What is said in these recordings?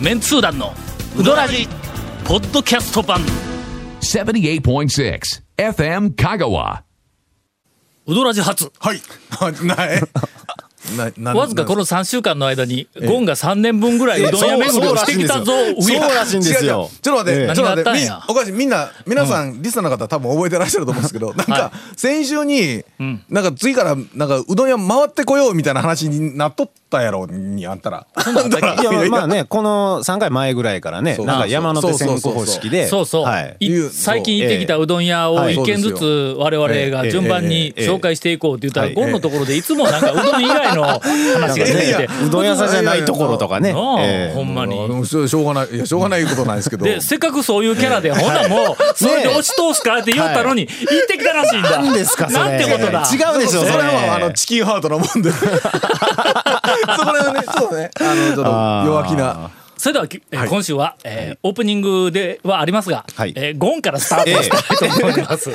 メンツー団のウドラジポッドキャスト版78.6 FM Kagawa. ウドラジ初はい。ない。な、なわずかこの3週間の間にゴンが3年分ぐらいうどん屋巡りをしてきたぞそう上らしいんですよ。ちょっと待って、ええ。ちょっと待って、み何があったんや？おかしい、みんな、皆さん、リスナーの方多分覚えてらっしゃると思うんですけど、なんか、先週に、なんか次から、なんか、うどん屋回ってこようみたいな話になっとったやろ、にあったら。いやまあねこの3回前ぐらいからねなんか山手線方式で。そうそう、はい。いいう最近行ってきたうどん屋をはい一軒ずつ我々が順番に紹介していこうって言ったら、ええ。ゴンのところでいつもなんかうどん以外の話が出てきて。うどん屋さんじゃないところとかね。ほんまに。しょうがない、いや、しょうがないことないですけど。で、せっかくそういうキャラで、ほなもう、それで押し通すからって言ったのに、行ってきたらしいんだ。何ですかそれ。なんてことだ。違うでしょそれ。それはあのチキンハートなもんで。そこら辺はねちょっとね。あのちょっと弱気な。それでは、きえーはい。今週は、えーオープニングではありますが、はい。えーゴンからスタートしたいと思います。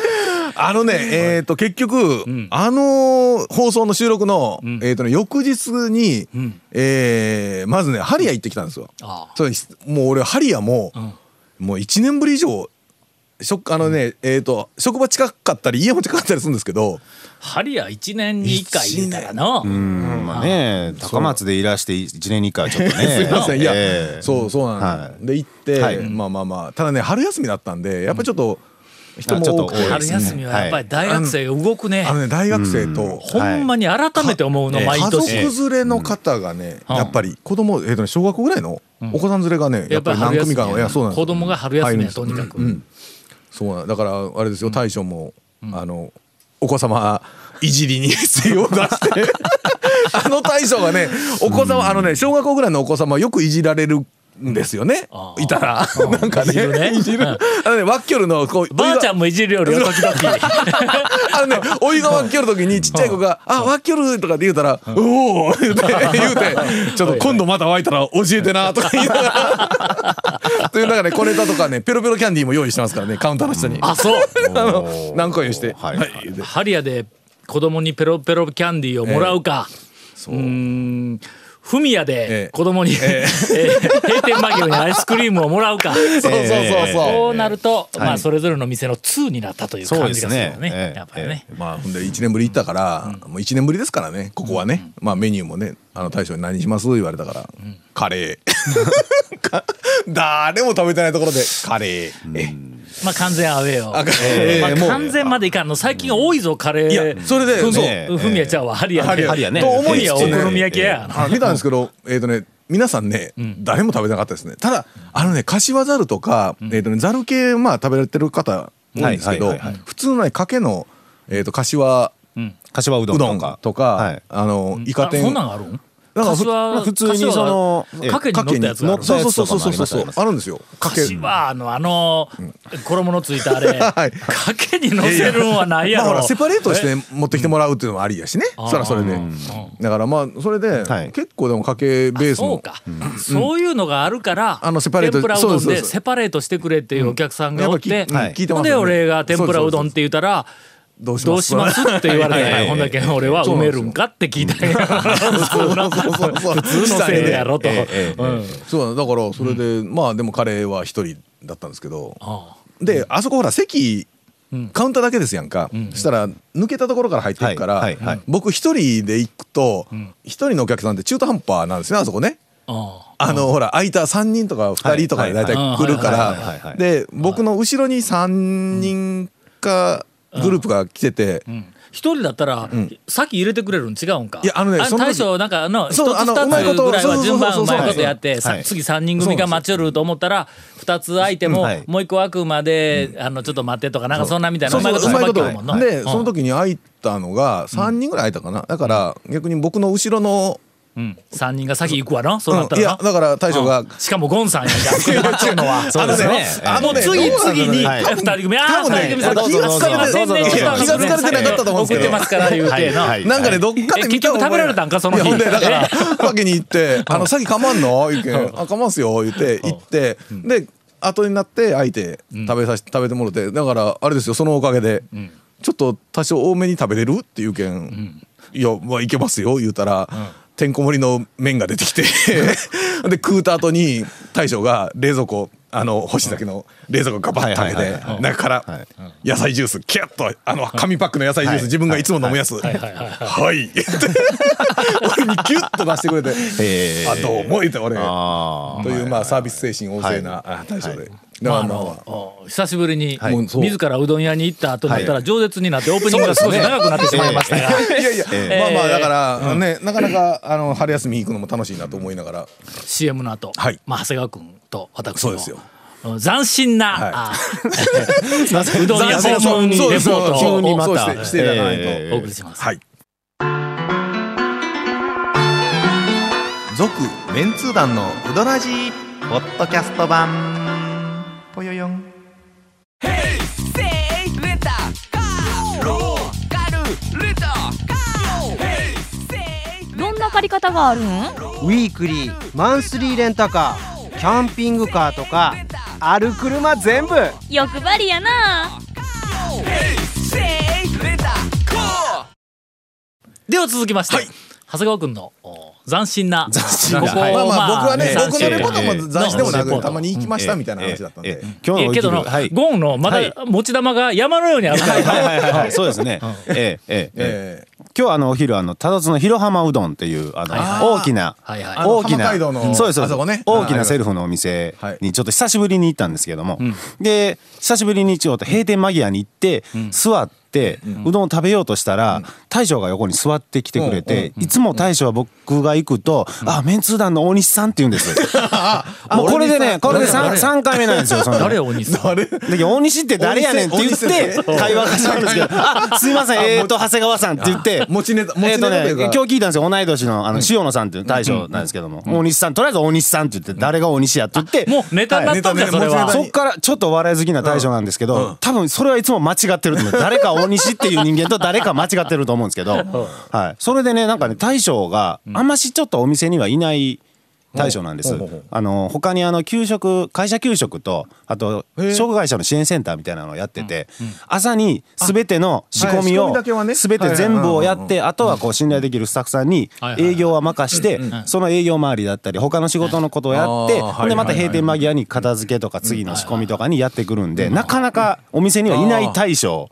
あのねえっと結局あの放送の収録のえっとね翌日にえーまずねハリア行ってきたんですよ。そうですもう俺ハリアももう1年ぶり以上しょあのねえっと職場近かったり家も近かったりするんですけどハリア1年に1回言うたらの。うん。まあね高松でいらして1年に1回はちょっとね。すいません。いや、ええそうそうなんはで行って、はい。まあまあまあ。ただね春休みだったんでやっぱりちょっと人も多くて多い春休みはやっぱり大学生が動くね。あのね大学生と、ほんまに改めて思うの、はい。毎家年。族連れの方がね、うん。やっぱり子供えっ、とね小学校ぐらいのお子さん連れがね、ややっぱり何組かのいやそうなんです子供が春休みや入とにかく。そうなんだからあれですよ大将も、あのお子様いじりに精を出して。あの大将がねお子様、あのね小学校ぐらいのお子様はよくいじられるんですよね、いたら。なんかね。いじる。ねあのねワッキョルのこうばあちゃんもいじるよりよ時々。あのね、お湯がワッキョル時にちっちゃい子が「あワッキョル」とかって言うたら「おお」言うて言うて「ちょっと今度また沸いたら教えてな」とか言いながら。という中で小ネタとかねペロペロキャンディーも用意してますからねカウンターの下に。あ、そう。あの何個用意して。はいはい。ハリアで子供にペロペロキャンディーをもらうか。そう。んフミヤえでえ子供に、えー閉店間際にアイスクリームをもらうか。そうそうそうこそうなると、まあはいそれぞれの店の2になったという感じですね。がするよね。ええやっぱりね。まあほんで1年ぶり行ったから、もう1年ぶりですからねここはね、まあメニューもねあの大将に何します？言われたから、カレー。か 誰も食べてないところでカレー、えまあ完全アウェーよ。あえーまあ完全までいかんの最近多いぞカレー。いやそれでふそうねフミヤちゃんはハリアで。ハリア。ね。と思いつつね。好み焼きや。あ見たんですけど、えっ、とね、皆さんね、誰も食べてなかったですね。ただ、あのね、柏ざるとか、えっ、とね、ざる系、まあ、食べられてる方多いんですけど、普通のね、かけの、えっ、と、柏柏うどんうどんとかとか、はい。あの、イカ天。あそんなんあるん？なんかふ柏普通にそのかけに乗ったやつがある。そうそうそうそうそう。もあるんですよ。かけ。柏のあの衣のついたあれ はい。かけに乗せるんはないやまあ、ほろらセパレートして持ってきてもらうっていうのもありやしね、そらそれで。だからまあそれで、はい。結構でもかけベースのそうか、そういうのがあるから、あのセパレート天ぷらうどんそうでセパレートしてくれっていうお客さんがおって、やっぱきはい聞いてますほんで俺が天ぷらうどんって言ったらどうします？って言われて、はいはいはい。ほんだけ俺は埋めるんかって聞いたんや。普通のせいやろと。ええええうん。そうだだからそれで、まあでもカレーは一人だったんですけど。あであそこほら席カウンターだけですやんか、そしたら抜けたところから入っていくから、はいはいはい。僕一人で行くと一、人のお客さんって中途半端なんですねあそこね。ああ。のほら空いた3人とか2人とかで大体来るから。で僕の後ろに3人かグループが来てて、一人だったら、先入れてくれるん違うんか？いやあのね大将なんかあの一つ二つぐらいは順番そうまいことやってさはい。次三人組が待ちよると思ったら二つ空いてもはい。もう一個空くまであのちょっと待ってとかなんかそんなみたいなそううまいこと。でうん。その時に空いたのが3人ぐらい空いたかな。だから逆に僕の後ろのうん。三人が先行くわな。そうなったうんいやだから大将がしかもゴンさんやんか待っとんのは。そうですね。あのね次々にはい二人組。ああ多分ね二人組さんどうぞどうぞすいませんねどうぞどうぞちょっと気が付かれてなかったと思うんですけど。送ってますから言うてな。はいなんかねどっかえで見た結局食べられたんかその日。ほんでだからわけに行って「あの先かまんの?」言うけん「あかますよ」言って。行ってで後になって相手食べさせ食べてもろて。だからあれですよそのおかげで。ちょっと多少多めに食べれる？っていうけん「いやまあいけますよ」言うたらてんこ盛りの麺が出てきて。で食うた後に大将が冷蔵庫あの干し酒の冷蔵庫ガバッと開けて中から野菜ジュースキュッとあの紙パックの野菜ジュース自分がいつも飲むやつ。はい。って俺にキュッと出してくれてあどうも言って俺あとい。うまあサービス精神旺盛なあ大将で。だまああのお久しぶりに自らうどん屋に行った後になったら饒舌になってオープニングが少し長くなってしまい。ましたがい。やい。や、まあまあだから、ねなかなかあの春休み行くのも楽しい。なと思い。ながら CM の後、はい。まあ長谷川君と私のそうですよ。斬新な、はい。あうどん屋そう訪問レポそうそう。ートを急にまたたしていただかないと、えお送りします。はい。続メンツー団のウドラジーポッドキャスト版。ぽよよん。どんな借り方があるん？ウィークリーマンスリーレンタカーキャンピングカーとかある車全部。欲張りやな。では続きまして、長谷川君のお斬新な新な。ここまあまあ僕はねね僕のレポートもえー雑誌でもなくたまに行きましたみたいな話だったんで。ええ。今日のけどの、昼はい。ゴンのまはい。だ持ち玉が山のようにあるから、はいはいはいはい。そうですね。ええええええ。え今日あのお昼あの多度津の広浜うどんっていうあの大きなはいはい。あの大きなそうですそうです。あそこね。大きなセルフのお店にちょっと久しぶりに行ったんですけども。で久しぶりにちょっと閉店間際に行って座ってうどんを食べようとしたら大将が横に座ってきてくれていつも大将は僕が行くと「あメンツー団の大西さん」って言うんです。もうこれでねこれで 3, 三回目なんですよその。誰大西さん？大西って誰やねんって言ってて会話が始まるんですけど「あすいませんえーと長谷川さん」って言って。持ちネタ持ちネえーとねタというか。今日聞いたんですよ同い年のあの塩野さんっていう大将なんですけども。大西さんとりあえず大西さんって言って誰が大西やって言ってもうネタになったんだよ、はい。そっからちょっとお笑い好きな大将なんですけど、多分それはいつも間違ってると思う。誰か大西っていう人間と誰か間違ってると思うんですけど、はい、それでねなんかね大将があんましちょっとお店にはいない大将なんです。あの他にあの給食会社給食とあと障害者の支援センターみたいなのをやってて、朝に全ての仕込みを全て全部をやってあとはこう信頼できるスタッフさんに営業は任してその営業周りだったり他の仕事のことをやってでまた閉店間際に片付けとか次の仕込みとかにやってくるんでなかなかお店にはいない大将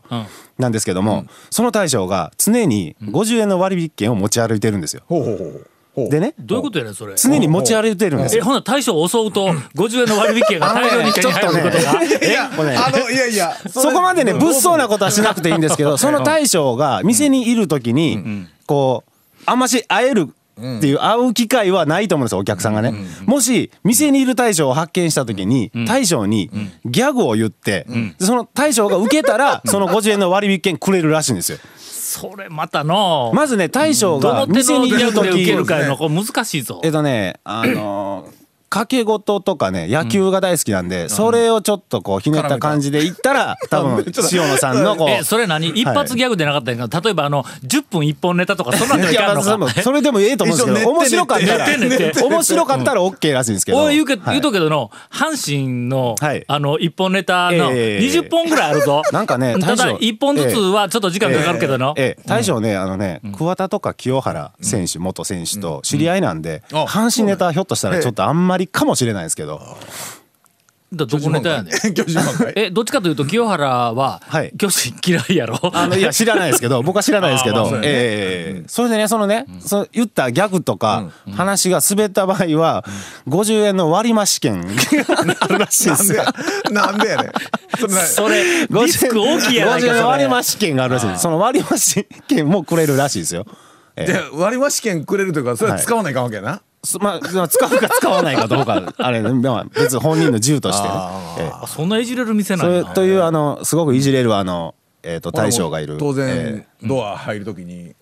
なんですけどもその大将が常に50円の割引券を持ち歩いてるんですよ。ほうほうほうでね。どういうことやねんそれ。常に持ち歩いてるんですよ。えほな大将を襲うと50円の割引券が大量に手に入ることが、いやあのいやいやそこまでね物騒なことはしなくていいんですけど その大将が店にいる時にこうあんまし会えるっていう会う機会はないと思うんですよお客さんがね。もし店にいる大将を発見した時に大将にギャグを言ってでその大将が受けたらその50円の割引券くれるらしいんですよ。それまたのまずね大将どが店にいるギャグで受時けるかの難しいぞ。えっとねあのー掛け事とかね野球が大好きなんで、それをちょっとこうひねった感じで言ったら多分塩野さんのこうえそれ何？一発ギャグでなかったんやけど例えばあの10分一本ネタとかそんなんではいかんのかそれもそれでもええと思うんですけど面白かったら。面白かったら OK らしいんですけど。おい言うけ、はい。言うとくけどの阪神の、はい。あの一本ネタのええ20本ぐらいあるぞ、なんかねただ一本ずつはちょっと時間かかるけどの、ええ大将ねあのね桑田とか清原選手元選手と知り合いなんであ阪神ネタひょっとしたらちょっとあんまりかもしれないですけど。だどこネタやねん。えどっちかというと清原ははい。巨人嫌いやろ、あのいや知らないですけど 僕は知らないですけどまあそうやね。ええそれでねそのねその言ったギャグとか話が滑った場合は50円の 割増券があるらしいですよ。なんでやねん。それなそれリスク大きいやない50円のかそれ割増券があるらしいですその割増券もくれるらしいですよ。ええ。じゃあ割増券くれるというかそれは使わないかんわけやな、すまあ、まあ使うか使わないかどうか あれ、まあ、別に本人の自由としてね。ええ。あそんないじれる店なそんやれというあのすごくいじれるあの、えー、と大将がいる。当然、えドア入るときに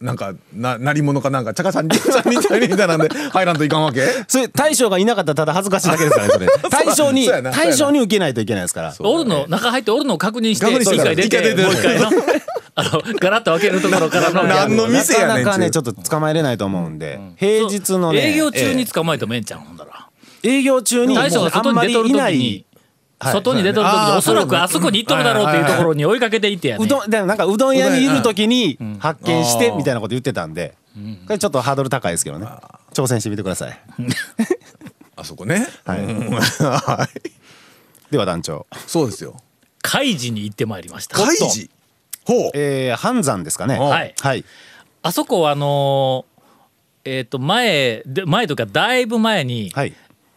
なんかな鳴り物かなんかちゃかさんちゃんみたいにみたいなんで 入らんといかんわけ？ーそれ大将がいなかったらただ恥ずかしいだけですからねそれ。大将に大将に受けないといけないですから。おるの中入っておるのを確認して確認して一回出て一回出てもう一回のあのガラッと開けるところからの 何の店やねんなかなかねちょっと捕まえれないと思うんで、平日のね営業中にえ捕まえてもええんちゃうほんだら。え営業中に大将が外に出とる時にはい外に出とる時はいにおそらくあそこに行っとるだろうっていうところに追いかけていってやね。うどんでなんかうどん屋にいる時に発見してみたいなこと言ってたんで。これちょっとハードル高いですけどね。挑戦してみてください。あそこね？はい。では団長。そうですよ。海事に行ってまいりました。開示ほう。えー、半山ですかね。はい。はい。あそこはあのーえっ、と前で前とかだいぶ前に、はい。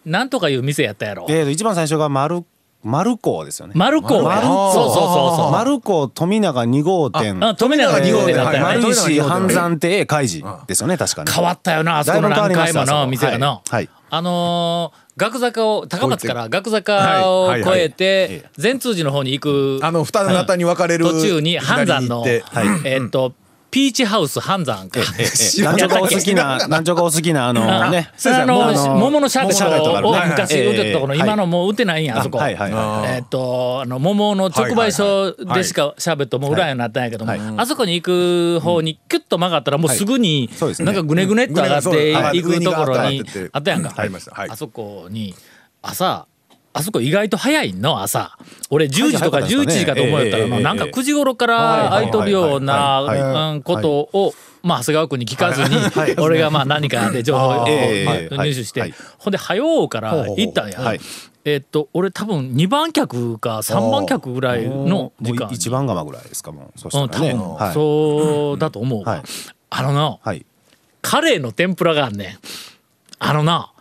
なんとかいう店やったやろ、えーと一番最初が丸丸港ですよね。マルコマルコそうそうそうそう。丸港富永2号店。あ富永2号店だったよね、はい丸石半山亭開示ですよね確かに変わったよなあそこの何回もの店がな、はい。はい。あのー学坂を高松から学坂を越えて善通寺の方に行くあの二股に分かれる途中に半山の、えっとピーチハウス半山か。団長がお好きな団長がお好きなあのね。あの桃のシャーベットを昔売ってたところ、ええ今のもう売ってないんや、あそこ。はいはいはい。えっと、あの、桃の直売所でしかシャーベットも売らんようになったんやけども、はい。あそこに行く方にキュッと曲がったらもうすぐにそうです、ね。なんかぐねぐねっと上がっていくところにあったやんか。ありました。はい。あそこに、朝、あそこ意外と早いの朝。俺10時とか早かったですかね。11時かと思えたらええええなんか9時頃から空いとるようなことをまあ長谷川君に聞かずに俺がまあ何かで情報をええ入手して、はい。ほんで早うから行ったんや、はい。えっと俺多分2番客か3番客ぐらいの時間もう一番釜ぐらいですかもうそしたうん多らね分はい。そうだと思うあのなはい。カレーの天ぷらがあんねん。あのな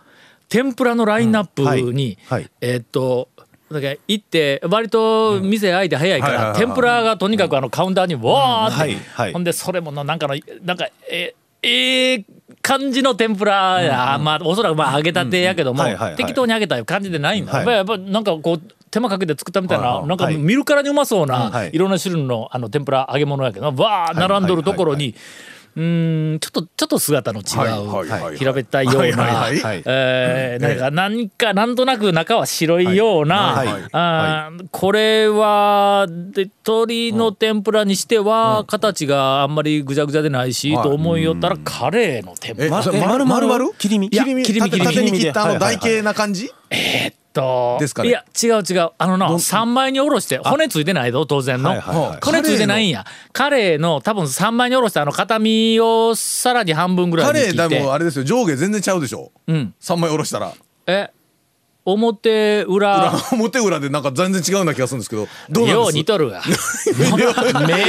天ぷらのラインナップに、えっとだから行って割と店開いて早いから、天ぷらがとにかくあのカウンターにわーって、はい。はい。ほんでそれものなんかのなんかえええ感じの天ぷらや、まあおそらくまあ揚げたてやけども、適当に揚げた感じでないんだ、はい。やっぱやっぱなんかこう手間かけて作ったみたいな、なんかはい見るからにうまそうな、はい。い、ろんな種類のあの天ぷら揚げ物やけどわー並んどるところに、うーんちょっとちょっと姿の違う、平べったいような、何か何かなんとなく中は白いような、あーこれはで鶏の天ぷらにしては形があんまりぐちゃぐちゃでないし、と思いよったらカレーの天ぷら。丸々切り身？切り身切り身切り身。縦に切ったあの台はいはいはい。形な感じ？と。ですかね。いや違う違う。あのな3枚におろして骨ついてないぞ当然の、はいはいはい。骨ついてないんや。カレーの多分3枚におろしたあの片身をさらに半分ぐらいカレーでに切ってもあれですよ。上下全然ちゃうでしょ。うん。三枚おろしたら。え表裏。裏表裏でなんか全然違うな気がするんですけどどうよう似とるわ。目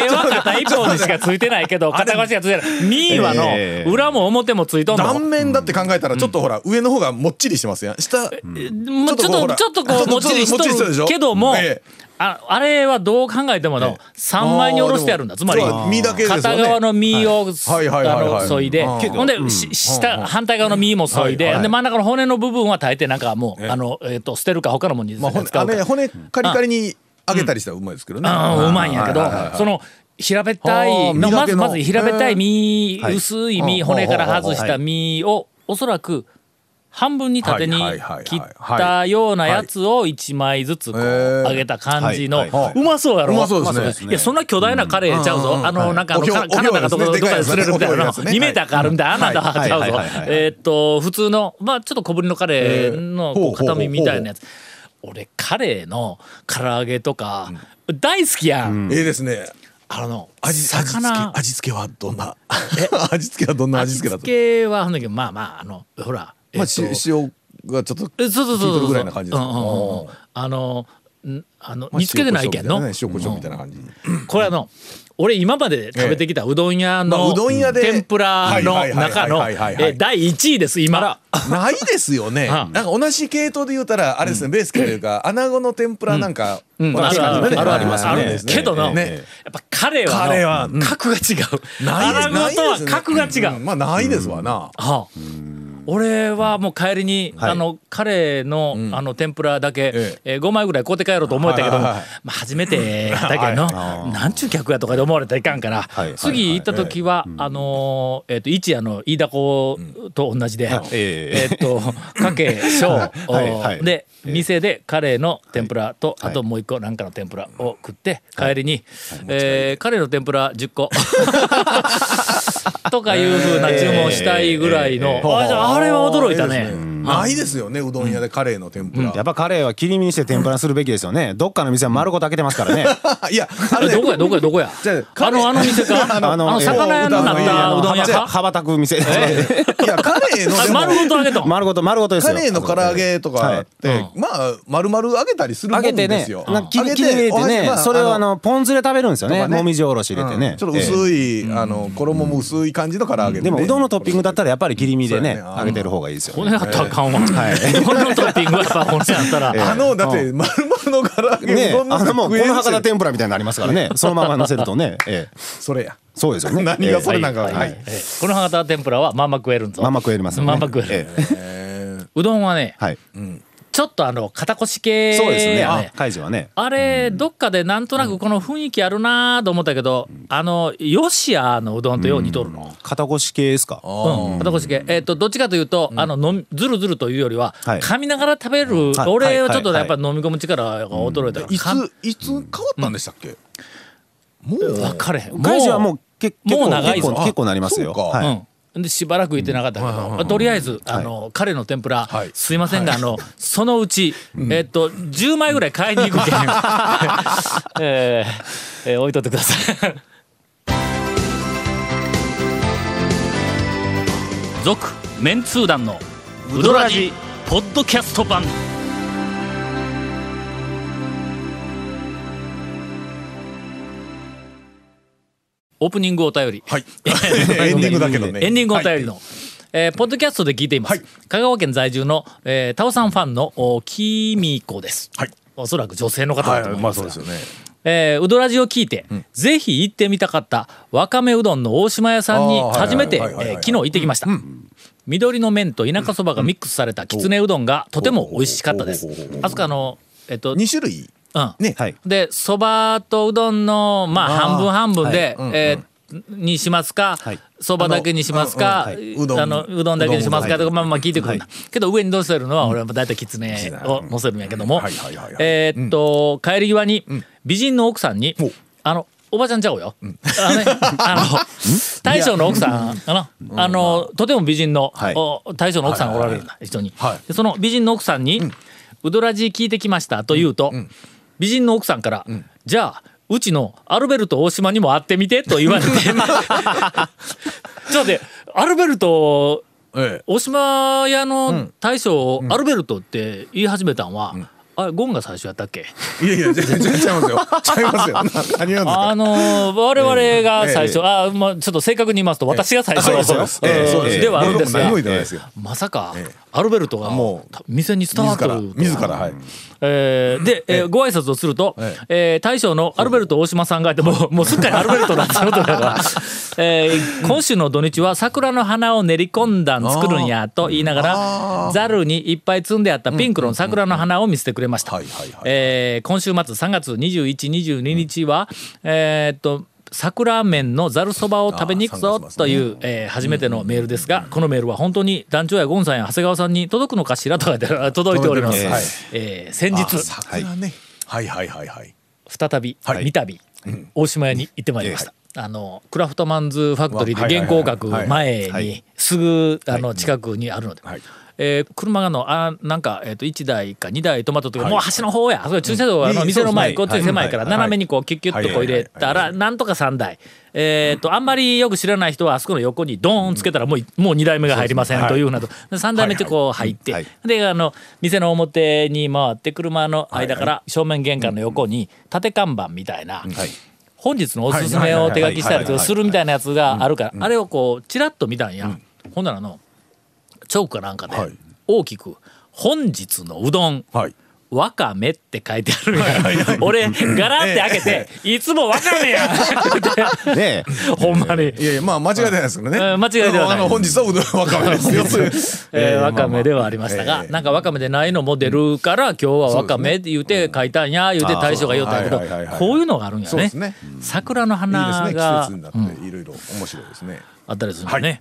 は片一方にしかついてないけど片側しかついてない。ミーはええ。の裏も表もついとんの？断面だって考えたらちょっとほら上の方がもっちりしてますやん。下もうちょっちょっとちょっとこうもっちりしとるけどもええああれはどう考えてもの3枚におろしてあるんだ。つまり片側の身をあの削いでうん。ほんでし下反対側の身も削いでで真ん中の骨の部分は大抵なんかもうええ。あのえっと捨てるか他のものにまあ骨使うか骨カリカリに揚げたりしたらうまいですけどね。ああうまいんやけどその平べったあいのまずまず平べったい身はい。薄い身うん骨から外した身をおそらく半分に縦に切ったようなやつを1枚ずつこう揚げた感じの。うまそうやろ？うまそうですね。いやそんな巨大なカレーちゃうぞ、あのなんかあのカカナダかとかおひょどっかで釣れるみたいな。のでかいやつね。2メーターかあるみたい。なあんなちゃうぞ。えーっと普通のまあちょっと小ぶりのカレーのこうえーほうほうほう。片身みたいなやつ。俺カレーの唐揚げとか大好きやん。ええですね。あの味味付け魚味付けはどんな？味付けはどんな味味付けだと？付けはほんだけどまあまああのほらえっとまあし塩がちょっと効いてるぐらいな感じですあのんあのまあ煮付けでないけんの？塩コショウみたいな感じ。これあの俺今まで食べてきたうどん屋まあのうどん屋で天ぷらの中の第1位です今。ないですよね。うん。なんか同じ系統で言うたらあれですね、ベースというか穴子の天ぷらなんか、うん。あるある。あるますあるね。けどのね。やっぱカレーはカレーはうん。格が違う。穴子とは格が違う。ん。まあないですわな。はあ、俺はもう帰りに、はい。あのカレーの,、ん。あの天ぷらだけ、ええ。ー5枚ぐらい買うて帰ろうと思ったけど、はいはいはい。まあ、初めてだけど、なんちゅう客やとかで思われたらいかんから、はい。次行った時は、あのーえっ、と一夜の飯田子と同じで、ええ。っ、とかけ小、はい。はい。で店でカレーの天ぷらと、はい。あともう一個なんかの天ぷらを食って帰りに、えーカレーの天ぷら10個 とかいうふうな注文したいぐらいの、えーあじゃああれは驚いたね。ないですよねうどん屋でカレーの天ぷら。やっぱカレーは切り身にして天ぷらにするべきですよね。どっかの店は丸ごと開けてますからね。いやあのねえどこやどこやどこや？じゃああのあの店か？あ あのの魚屋になったうどん屋か？羽ばたく店。いやカレーの丸ごと揚げと。ん丸ごと丸ごとですよ。カレーの唐揚げとかって、はい。まあ丸々揚げたりするもんですよ。揚げ切り入れてね。まあそれをあのポン酢で食べるんですよね。もみじおろし入れてね。うん。ちょっと薄い、あの衣も薄い感じの唐揚げで、ね、でもうどんのトッピングだったらやっぱり切り身でねね。揚げてる方がいいですよ骨ねやったらあかんわ。骨のトッピングはやっぱ骨やったら。あのだって丸々の唐揚げ、ねうどんのあのもうこの博多店天ぷらみたいになりますからね。そのまま乗せるとね。ええ。それや。そうですよね。何がそれなんかはい。はい。ええ。この博多天ぷらはまんま食えるんぞ。まんま食えますよね。まんま食える。ええ。うどんはね、はいちょっとあの肩越し系そうですね。やね。カイジはね。あれ、どっかでなんとなくこの雰囲気あるなと思ったけど、あの、ヨシヤのうどんとよう似とるの。肩越し系ですか？うん、肩越し系。えっ、と、どっちかというと、あの、飲みずるずるというよりは、はい。噛みながら食べる、はい。俺はちょっとやっぱ飲み込む力が衰えた。から、いかついつ変わったんでしたっけ、もう。分かれへん。カイジはもうけ結構もう長いぞ。結構結構なりますよ。そうか。はい。うん、でしばらく行ってなかったけど、とりあえずあの、彼の天ぷら、はい。すいませんが、あのそのうち、えっと10枚ぐらい買いに行くけん、えーえー置いとってください。続メンツー団のウドラジポッドキャスト版。オープニングお便り。はい。エンディング。だけどね。エンディングお便りの、えーポッドキャストで聞いています、はい。香川県在住の、えー、タオさんファンのおきみこです、はい。おそらく女性の方だと思いますが、よね。えーうどらじを聞いて、ぜひ行ってみたかったわかめうどんの大島屋さんに初めて昨日行ってきました、緑の麺と田舎そばがミックスされたきつねうどんがとても美味しかったです。あそこあのえっと2種類？うん。ね、はい。でそばとうどんのまあ半分半分で、はい。うんえーにしますかはい。そば、だけにしますか、あのうどん。だけにしますかとかまあまあ聞いてくるんだ、けど上に乗せるのは俺は大体きつねを乗せるんやけども。えーっと、帰り際に美人の奥さんに、あのおばちゃんちゃうよ、あの大将の奥さんかな、あのとても美人の、大将の奥さんがおられるんだ、一緒に、その美人の奥さんに「うどらじ聞いてきました」と言うと、美人の奥さんから「じゃあうちのアルベルト大島にも会ってみて」と言われて。ちょっと待ってアルベルトええ。大島屋の大将をアルベルトって言い始めたんは、あれゴンが最初やったっけ？いやいや全然ちゃいますよ。ちゃいますよ。な何んですか？あのー我々が最初、ええ。あまあちょっと正確に言いますと私が最初、そうですそうではあるんですが、まさか、ええアルベルトがもう店に伝わってると。自らはい。えーで、えーご挨拶をすると、ええー大将のアルベルト大島さんがいてもうもうすっかりアルベルトだってことだから、えー今週の土日は桜の花を練り込んだん作るんやと言いながらざるにいっぱい積んであったピンクの桜の花を見せてくれました。今週末3月2122日は、えーっと桜麺のざるそばを食べに行くぞあー3月末ねという、えー初めてのメールですが、このメールは本当に団長やゴンさんや長谷川さんに届くのかしらとかで 届いております。届いえー先日あ桜ね。はいはいはいはい。再び、はい。三度、大島屋に行ってまいりました。あのクラフトマンズファクトリーで原稿を書く前にすぐあの近くにあるので、はいえー車がのあなんか、えー、と1台か2台止まった時、もう端の方や。あそこ駐車場はあのうん。店の前、そうですね。こっち狭いから、はい斜めにこうキュッキュッとこう入れたら、なんとか3台、えー、とあんまりよく知らない人はあそこの横にドーンつけたらもう,、もう2台目が入りませんというふうなと、3台目ってこう入って、はいであの店の表に回って車の間から正面玄関の横に縦看板みたいな。本日のおすすめを手書きしたりするみたいなやつがあるからあれをこうチラッと見たんや、ほんならのチョークかなんかではい。大きく「本日のうどんはい。わかめ」って書いてあるん。や 俺ガラって開けて「いつもわかめや! 」ねほんまに。いやいやまあ間違いないですけどね。うん間違いではない。あの本日はうどんわかめですよ。わかめではありましたが、ええ。なんかわかめでないのも出るから、今日はわかめって言うて書いたんや言うて大将が言うたけどこういうのがあるんやね。そうですね。桜のいい花ですね季が節になっていろいろ面白いですね。あったりするね。